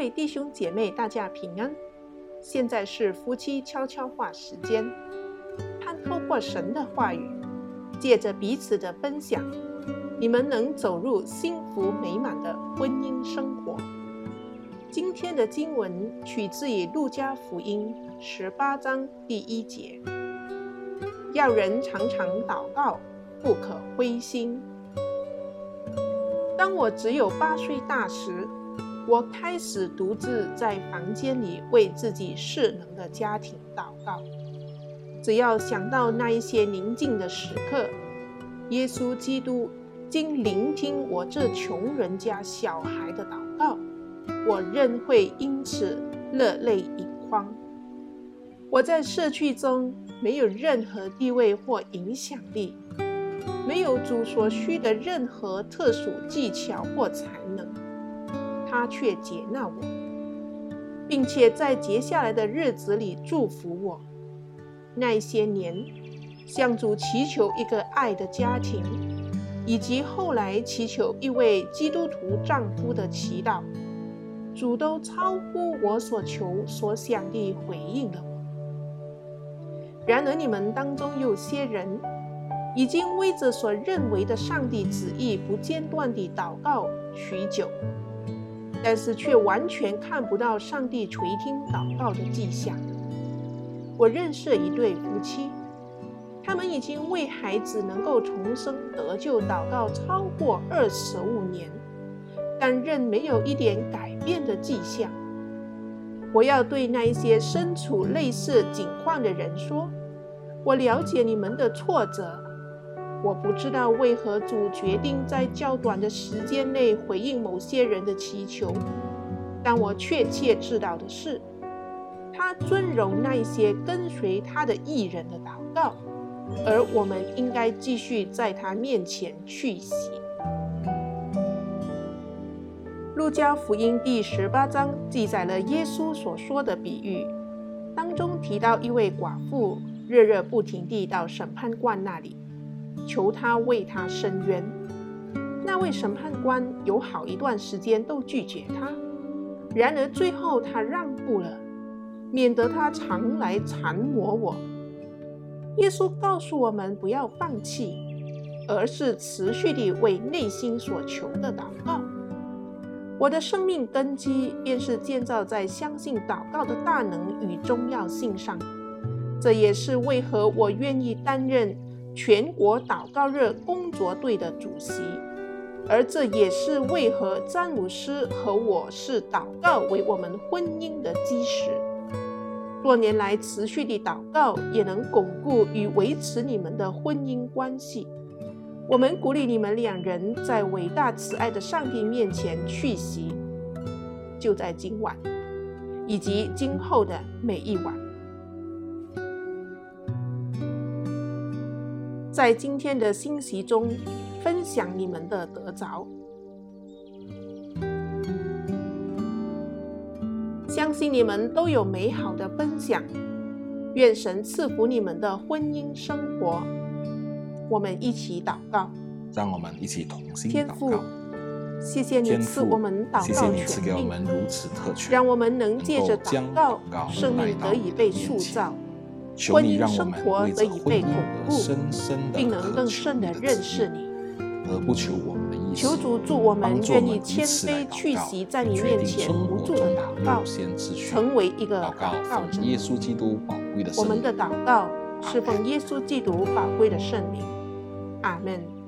位弟兄姐妹，大家平安。现在是夫妻悄悄话时间，盼透过神的话语，借着彼此的分享，你们能走入幸福美满的婚姻生活。今天的经文取自于路加福音十八章第一节，要人常常祷告，不可灰心。当我只有八岁大时，我开始独自在房间里为自己适能的家庭祷告。只要想到那一些宁静的时刻，耶稣基督经聆听我这穷人家小孩的祷告，我仍会因此热泪盈眶。我在社区中没有任何地位或影响力。没有主所需的任何特殊技巧或才能，他却接纳我，并且在接下来的日子里祝福我。那些年，向主祈求一个爱的家庭，以及后来祈求一位基督徒丈夫的祈祷，主都超乎我所求所想的回应了我。然而，你们当中有些人，已经为着所认为的上帝旨意不间断地祷告许久，但是却完全看不到上帝垂听祷告的迹象。我认识一对夫妻，他们已经为孩子能够重生得救祷告超过二十五年，但仍没有一点改变的迹象。我要对那一些身处类似境况的人说：我了解你们的挫折。我不知道为何主决定在较短的时间内回应某些人的祈求，但我确切知道的是，他尊荣那些跟随他的义人的祷告，而我们应该继续在他面前去行。路加福音第十八章记载了耶稣所说的比喻，当中提到一位寡妇热热不停地到审判官那里。求他为他伸冤。那位审判官有好一段时间都拒绝他，然而最后他让步了，免得他常来缠磨我。耶稣告诉我们不要放弃，而是持续地为内心所求的祷告。我的生命根基便是建造在相信祷告的大能与重要性上。这也是为何我愿意担任。全国祷告日工作队的主席，而这也是为何詹姆斯和我视祷告为我们婚姻的基石。多年来持续的祷告，也能巩固与维持你们的婚姻关系。我们鼓励你们两人在伟大慈爱的上帝面前去洗，就在今晚，以及今后的每一晚。在今天的信息中，分享你们的得着，相信你们都有美好的分享。愿神赐福你们的婚姻生活。我们一起祷告，让我们一起同心祷告。天父，谢谢你赐我们祷告权柄，谢谢你赐给我们如此特权，让我们能借着祷告，生命得以被塑造。婚姻生活得以被巩固，并能更深的认识你。而不求我们的意思，求主助我们愿意谦卑屈膝在你面前无助的祷告，成为一个祷告者。耶稣基督宝贵的，我们的祷告是奉耶稣基督宝贵的圣名。阿门。